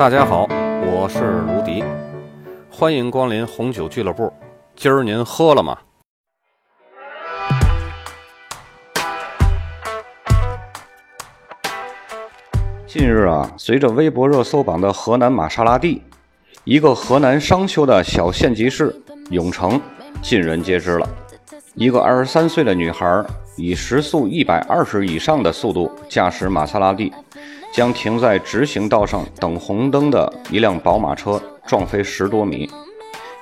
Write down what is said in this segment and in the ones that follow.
大家好，我是卢迪，欢迎光临红酒俱乐部。今儿您喝了吗？近日啊，随着微博热搜榜的河南玛莎拉蒂，一个河南商丘的小县级市永城，尽人皆知了。一个二十三岁的女孩以时速一百二十以上的速度驾驶玛莎拉蒂，将停在直行道上等红灯的一辆宝马车撞飞十多米，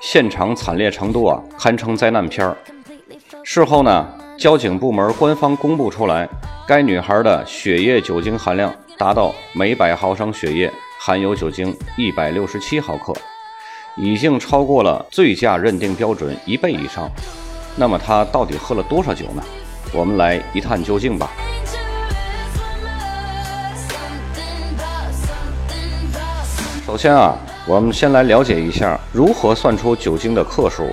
现场惨烈程度啊，堪称灾难片儿。事后呢，交警部门官方公布出来，该女孩的血液酒精含量。达到每百毫升血液含有酒精一百六十七毫克，已经超过了醉驾认定标准一倍以上。那么她到底喝了多少酒呢？我们来一探究竟吧。首先啊，我们先来了解一下如何算出酒精的克数。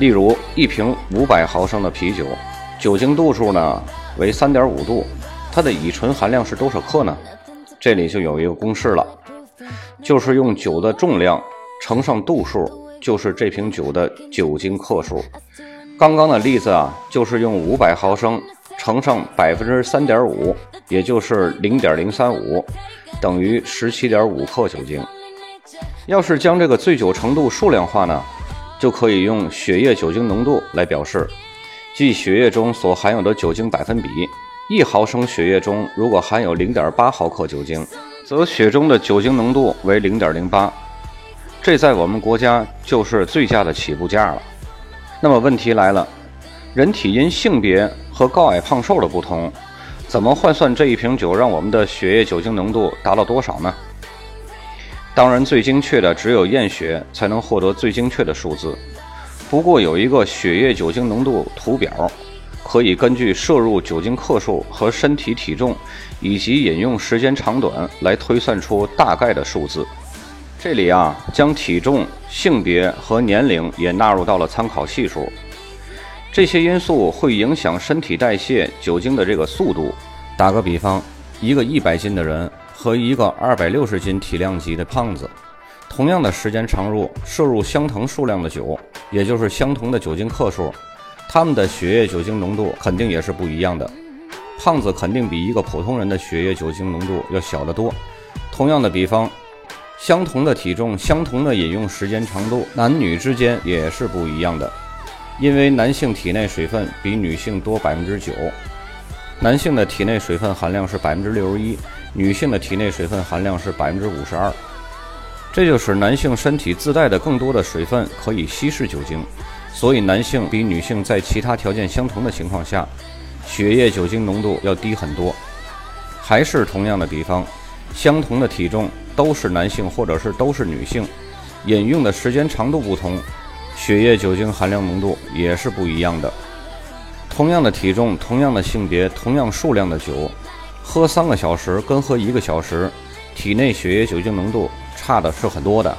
例如，一瓶五百毫升的啤酒，酒精度数呢为三点五度。它的乙醇含量是多少克呢？这里就有一个公式了，就是用酒的重量乘上度数，就是这瓶酒的酒精克数。刚刚的例子啊，就是用五百毫升乘上百分之三点五，也就是零点零三五，等于十七点五克酒精。要是将这个醉酒程度数量化呢，就可以用血液酒精浓度来表示，即血液中所含有的酒精百分比。一毫升血液中如果含有零点八毫克酒精，则血中的酒精浓度为零点零八，这在我们国家就是醉驾的起步价了。那么问题来了，人体因性别和高矮胖瘦的不同，怎么换算这一瓶酒让我们的血液酒精浓度达到多少呢？当然，最精确的只有验血才能获得最精确的数字。不过有一个血液酒精浓度图表。可以根据摄入酒精克数和身体体重，以及饮用时间长短来推算出大概的数字。这里啊，将体重、性别和年龄也纳入到了参考系数。这些因素会影响身体代谢酒精的这个速度。打个比方，一个一百斤的人和一个二百六十斤体量级的胖子，同样的时间长入摄入相同数量的酒，也就是相同的酒精克数。他们的血液酒精浓度肯定也是不一样的，胖子肯定比一个普通人的血液酒精浓度要小得多。同样的比方，相同的体重、相同的饮用时间长度，男女之间也是不一样的。因为男性体内水分比女性多百分之九，男性的体内水分含量是百分之六十一，女性的体内水分含量是百分之五十二。这就使男性身体自带的更多的水分可以稀释酒精。所以，男性比女性在其他条件相同的情况下，血液酒精浓度要低很多。还是同样的比方，相同的体重都是男性或者是都是女性，饮用的时间长度不同，血液酒精含量浓度也是不一样的。同样的体重、同样的性别、同样数量的酒，喝三个小时跟喝一个小时，体内血液酒精浓度差的是很多的。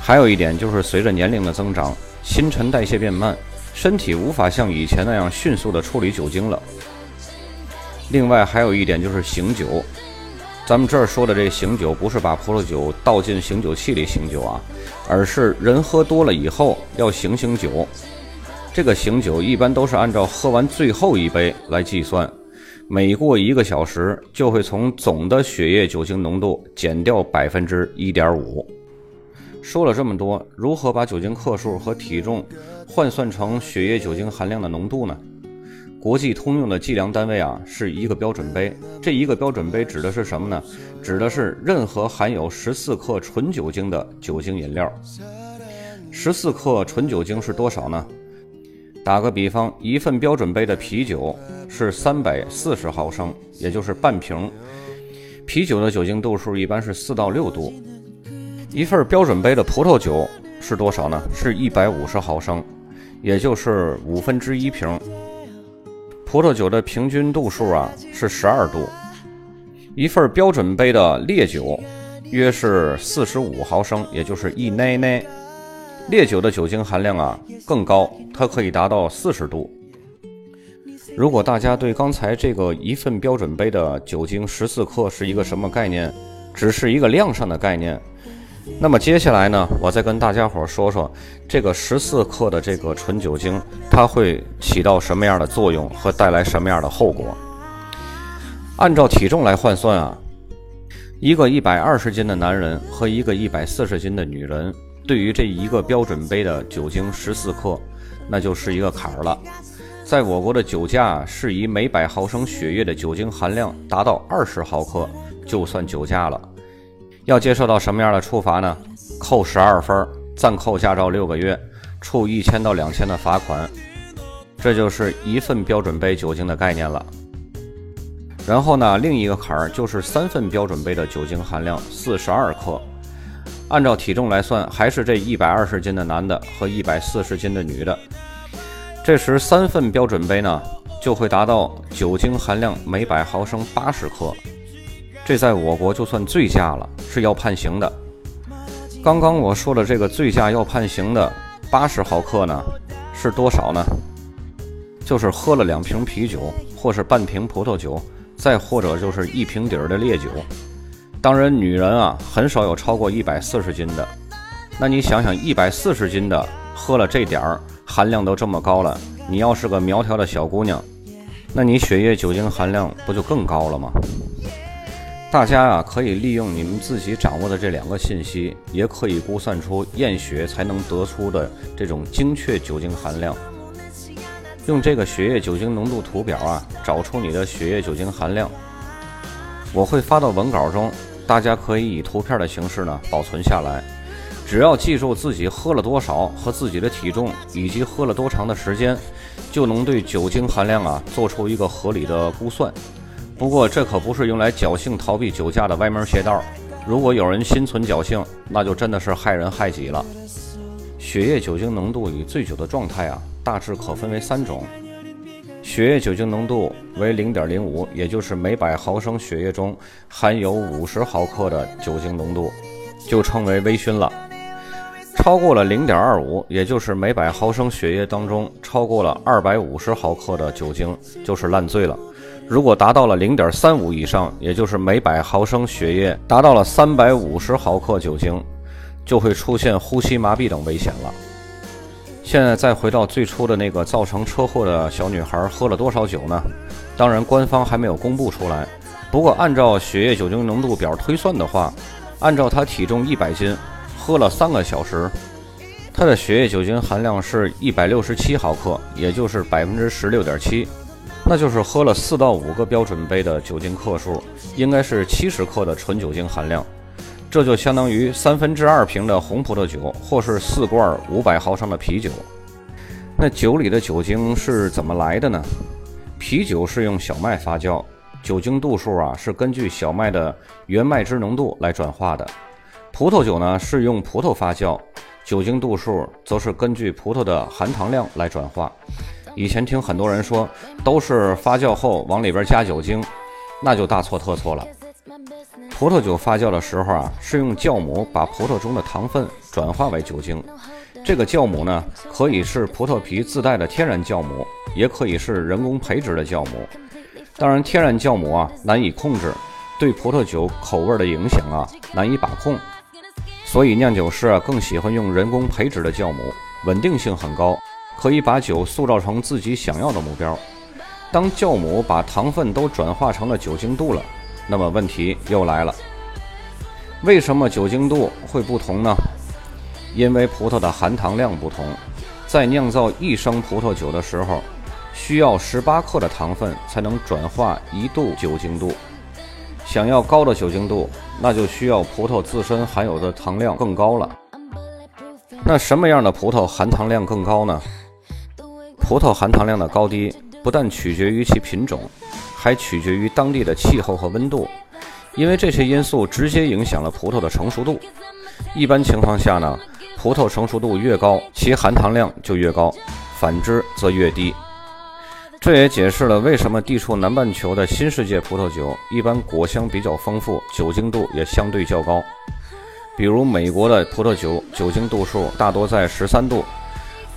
还有一点就是，随着年龄的增长。新陈代谢变慢，身体无法像以前那样迅速地处理酒精了。另外还有一点就是醒酒，咱们这儿说的这醒酒不是把葡萄酒倒进醒酒器里醒酒啊，而是人喝多了以后要醒醒酒。这个醒酒一般都是按照喝完最后一杯来计算，每过一个小时就会从总的血液酒精浓度减掉百分之一点五。说了这么多，如何把酒精克数和体重换算成血液酒精含量的浓度呢？国际通用的计量单位啊是一个标准杯。这一个标准杯指的是什么呢？指的是任何含有十四克纯酒精的酒精饮料。十四克纯酒精是多少呢？打个比方，一份标准杯的啤酒是三百四十毫升，也就是半瓶。啤酒的酒精度数一般是四到六度。一份标准杯的葡萄酒是多少呢？是一百五十毫升，也就是五分之一瓶。葡萄酒的平均度数啊是十二度。一份标准杯的烈酒约是四十五毫升，也就是一奶奶。烈酒的酒精含量啊更高，它可以达到四十度。如果大家对刚才这个一份标准杯的酒精十四克是一个什么概念，只是一个量上的概念。那么接下来呢，我再跟大家伙说说这个十四克的这个纯酒精，它会起到什么样的作用和带来什么样的后果。按照体重来换算啊，一个一百二十斤的男人和一个一百四十斤的女人，对于这一个标准杯的酒精十四克，那就是一个坎儿了。在我国的酒驾是以每百毫升血液的酒精含量达到二十毫克就算酒驾了。要接受到什么样的处罚呢？扣十二分，暂扣驾照六个月，处一千到两千的罚款。这就是一份标准杯酒精的概念了。然后呢，另一个坎儿就是三份标准杯的酒精含量四十二克，按照体重来算，还是这一百二十斤的男的和一百四十斤的女的。这时三份标准杯呢，就会达到酒精含量每百毫升八十克。这在我国就算醉驾了，是要判刑的。刚刚我说的这个醉驾要判刑的八十毫克呢，是多少呢？就是喝了两瓶啤酒，或是半瓶葡萄酒，再或者就是一瓶底儿的烈酒。当然，女人啊，很少有超过一百四十斤的。那你想想，一百四十斤的喝了这点儿，含量都这么高了，你要是个苗条的小姑娘，那你血液酒精含量不就更高了吗？大家啊，可以利用你们自己掌握的这两个信息，也可以估算出验血才能得出的这种精确酒精含量。用这个血液酒精浓度图表啊，找出你的血液酒精含量。我会发到文稿中，大家可以以图片的形式呢保存下来。只要记住自己喝了多少和自己的体重以及喝了多长的时间，就能对酒精含量啊做出一个合理的估算。不过这可不是用来侥幸逃避酒驾的歪门邪道。如果有人心存侥幸，那就真的是害人害己了。血液酒精浓度与醉酒的状态啊，大致可分为三种。血液酒精浓度为零点零五，也就是每百毫升血液中含有五十毫克的酒精浓度，就称为微醺了。超过了零点二五，也就是每百毫升血液当中超过了二百五十毫克的酒精，就是烂醉了。如果达到了零点三五以上，也就是每百毫升血液达到了三百五十毫克酒精，就会出现呼吸麻痹等危险了。现在再回到最初的那个造成车祸的小女孩喝了多少酒呢？当然，官方还没有公布出来。不过，按照血液酒精浓度表推算的话，按照她体重一百斤，喝了三个小时，她的血液酒精含量是一百六十七毫克，也就是百分之十六点七。那就是喝了四到五个标准杯的酒精克数，应该是七十克的纯酒精含量，这就相当于三分之二瓶的红葡萄酒，或是四罐五百毫升的啤酒。那酒里的酒精是怎么来的呢？啤酒是用小麦发酵，酒精度数啊是根据小麦的原麦汁浓度来转化的；葡萄酒呢是用葡萄发酵，酒精度数则是根据葡萄的含糖量来转化。以前听很多人说都是发酵后往里边加酒精，那就大错特错了。葡萄酒发酵的时候啊，是用酵母把葡萄中的糖分转化为酒精。这个酵母呢，可以是葡萄皮自带的天然酵母，也可以是人工培植的酵母。当然，天然酵母啊难以控制，对葡萄酒口味的影响啊难以把控，所以酿酒师啊更喜欢用人工培植的酵母，稳定性很高。可以把酒塑造成自己想要的目标。当酵母把糖分都转化成了酒精度了，那么问题又来了：为什么酒精度会不同呢？因为葡萄的含糖量不同。在酿造一升葡萄酒的时候，需要十八克的糖分才能转化一度酒精度。想要高的酒精度，那就需要葡萄自身含有的糖量更高了。那什么样的葡萄含糖量更高呢？葡萄含糖量的高低不但取决于其品种，还取决于当地的气候和温度，因为这些因素直接影响了葡萄的成熟度。一般情况下呢，葡萄成熟度越高，其含糖量就越高，反之则越低。这也解释了为什么地处南半球的新世界葡萄酒一般果香比较丰富，酒精度也相对较高。比如美国的葡萄酒酒精度数大多在十三度。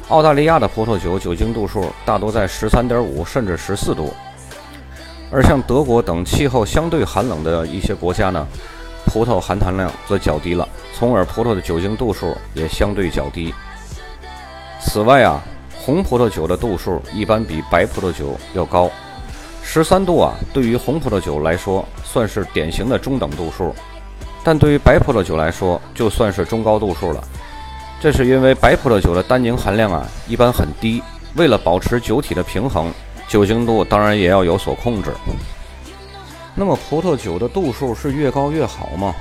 澳大利亚的葡萄酒酒精度数大多在十三点五甚至十四度，而像德国等气候相对寒冷的一些国家呢，葡萄含糖量则较低了，从而葡萄的酒精度数也相对较低。此外啊，红葡萄酒的度数一般比白葡萄酒要高。十三度啊，对于红葡萄酒来说算是典型的中等度数，但对于白葡萄酒来说就算是中高度数了。这是因为白葡萄酒的单宁含量啊一般很低，为了保持酒体的平衡，酒精度当然也要有所控制。那么葡萄酒的度数是越高越好吗？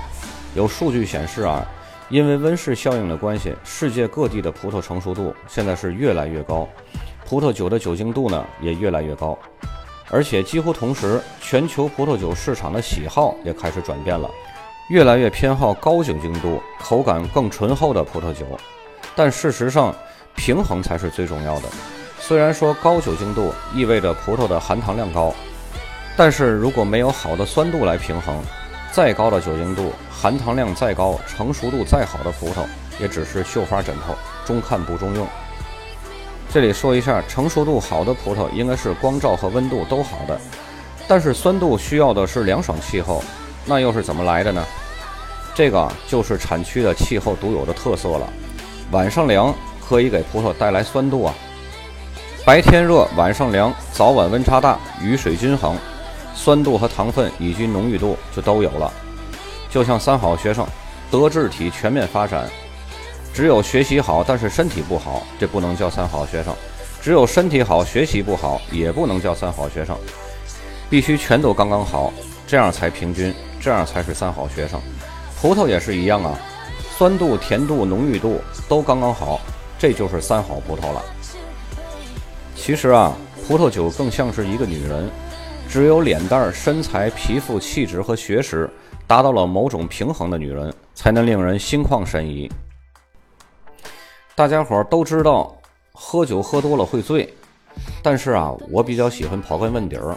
有数据显示啊。因为温室效应的关系，世界各地的葡萄成熟度现在是越来越高，葡萄酒的酒精度呢也越来越高，而且几乎同时，全球葡萄酒市场的喜好也开始转变了，越来越偏好高酒精度、口感更醇厚的葡萄酒。但事实上，平衡才是最重要的。虽然说高酒精度意味着葡萄的含糖量高，但是如果没有好的酸度来平衡，再高的酒精度。含糖量再高、成熟度再好的葡萄，也只是绣花枕头，中看不中用。这里说一下，成熟度好的葡萄应该是光照和温度都好的，但是酸度需要的是凉爽气候，那又是怎么来的呢？这个就是产区的气候独有的特色了。晚上凉可以给葡萄带来酸度啊，白天热，晚上凉，早晚温差大，雨水均衡，酸度和糖分以及浓郁度就都有了。就像三好学生，德智体全面发展。只有学习好，但是身体不好，这不能叫三好学生；只有身体好，学习不好，也不能叫三好学生。必须全都刚刚好，这样才平均，这样才是三好学生。葡萄也是一样啊，酸度、甜度、浓郁度都刚刚好，这就是三好葡萄了。其实啊，葡萄酒更像是一个女人，只有脸蛋、身材、皮肤、气质和学识。达到了某种平衡的女人，才能令人心旷神怡。大家伙都知道，喝酒喝多了会醉，但是啊，我比较喜欢刨根问底儿，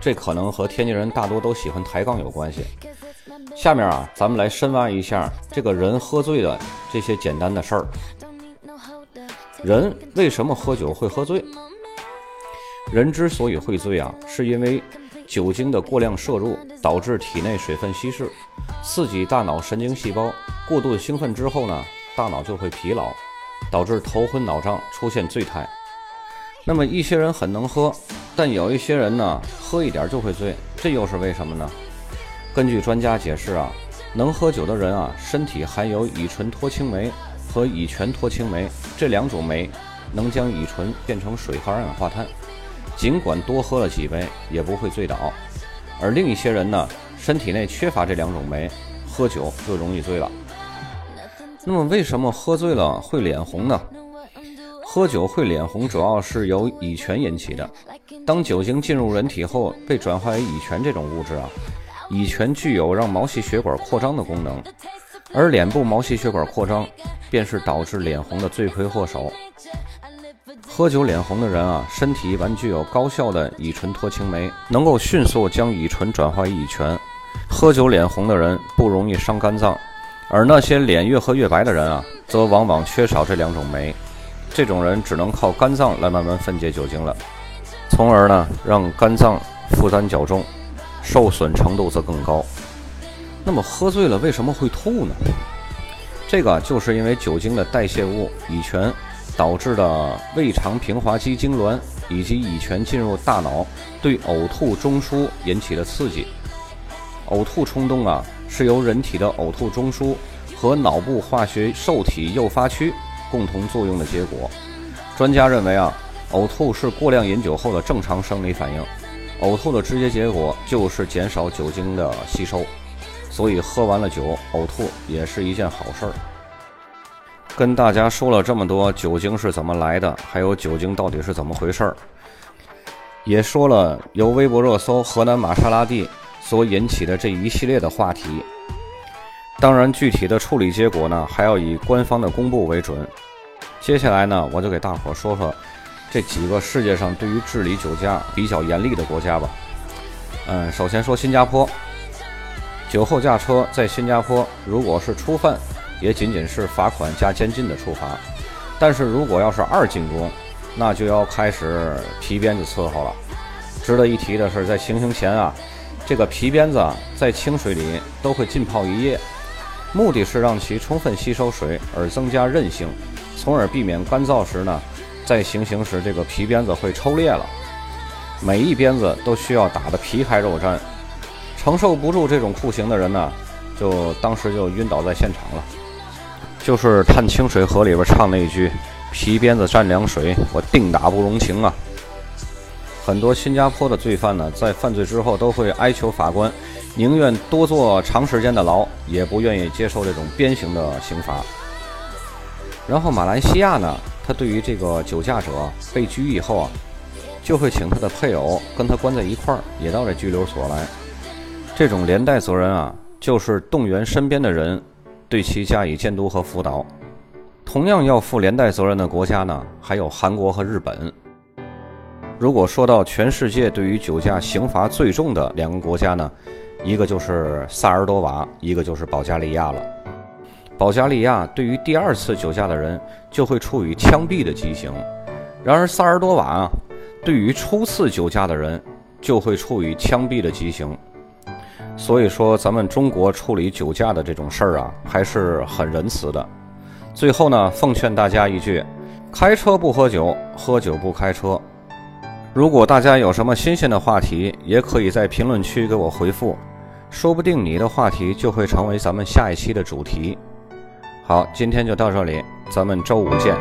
这可能和天津人大多都喜欢抬杠有关系。下面啊，咱们来深挖一下这个人喝醉的这些简单的事儿。人为什么喝酒会喝醉？人之所以会醉啊，是因为。酒精的过量摄入导致体内水分稀释，刺激大脑神经细胞，过度兴奋之后呢，大脑就会疲劳，导致头昏脑胀，出现醉态。那么一些人很能喝，但有一些人呢，喝一点就会醉，这又是为什么呢？根据专家解释啊，能喝酒的人啊，身体含有乙醇脱氢酶和乙醛脱氢酶这两种酶，能将乙醇变成水和二氧化碳。尽管多喝了几杯，也不会醉倒，而另一些人呢，身体内缺乏这两种酶，喝酒就容易醉了。那么，为什么喝醉了会脸红呢？喝酒会脸红，主要是由乙醛引起的。当酒精进入人体后，被转化为乙醛这种物质啊，乙醛具有让毛细血管扩张的功能，而脸部毛细血管扩张，便是导致脸红的罪魁祸首。喝酒脸红的人啊，身体一般具有高效的乙醇脱氢酶，能够迅速将乙醇转化为乙醛。喝酒脸红的人不容易伤肝脏，而那些脸越喝越白的人啊，则往往缺少这两种酶。这种人只能靠肝脏来慢慢分解酒精了，从而呢让肝脏负担较重，受损程度则更高。那么喝醉了为什么会吐呢？这个就是因为酒精的代谢物乙醛。导致的胃肠平滑肌痉挛，以及乙醛进入大脑对呕吐中枢引起的刺激。呕吐冲动啊，是由人体的呕吐中枢和脑部化学受体诱发区共同作用的结果。专家认为啊，呕吐是过量饮酒后的正常生理反应。呕吐的直接结果就是减少酒精的吸收，所以喝完了酒呕吐也是一件好事儿。跟大家说了这么多酒精是怎么来的，还有酒精到底是怎么回事儿，也说了由微博热搜河南玛莎拉蒂所引起的这一系列的话题。当然，具体的处理结果呢，还要以官方的公布为准。接下来呢，我就给大伙说说这几个世界上对于治理酒驾比较严厉的国家吧。嗯，首先说新加坡，酒后驾车在新加坡如果是初犯。也仅仅是罚款加监禁的处罚，但是如果要是二进宫，那就要开始皮鞭子伺候了。值得一提的是，在行刑前啊，这个皮鞭子，在清水里都会浸泡一夜，目的是让其充分吸收水，而增加韧性，从而避免干燥时呢，在行刑时这个皮鞭子会抽裂了。每一鞭子都需要打得皮开肉绽，承受不住这种酷刑的人呢，就当时就晕倒在现场了。就是《探清水河》里边唱那一句：“皮鞭子蘸凉水，我定打不容情啊。”很多新加坡的罪犯呢，在犯罪之后都会哀求法官，宁愿多坐长时间的牢，也不愿意接受这种鞭刑的刑罚。然后马来西亚呢，他对于这个酒驾者被拘以后啊，就会请他的配偶跟他关在一块儿，也到这拘留所来。这种连带责任啊，就是动员身边的人对其加以监督和辅导。同样要负连带责任的国家呢，还有韩国和日本。如果说到全世界对于酒驾刑罚最重的两个国家呢，一个就是萨尔多瓦，一个就是保加利亚了。保加利亚对于第二次酒驾的人就会处以枪毙的极刑，然而萨尔多瓦啊，对于初次酒驾的人就会处以枪毙的极刑。所以说，咱们中国处理酒驾的这种事儿啊，还是很仁慈的。最后呢，奉劝大家一句：开车不喝酒，喝酒不开车。如果大家有什么新鲜的话题，也可以在评论区给我回复，说不定你的话题就会成为咱们下一期的主题。好，今天就到这里，咱们周五见。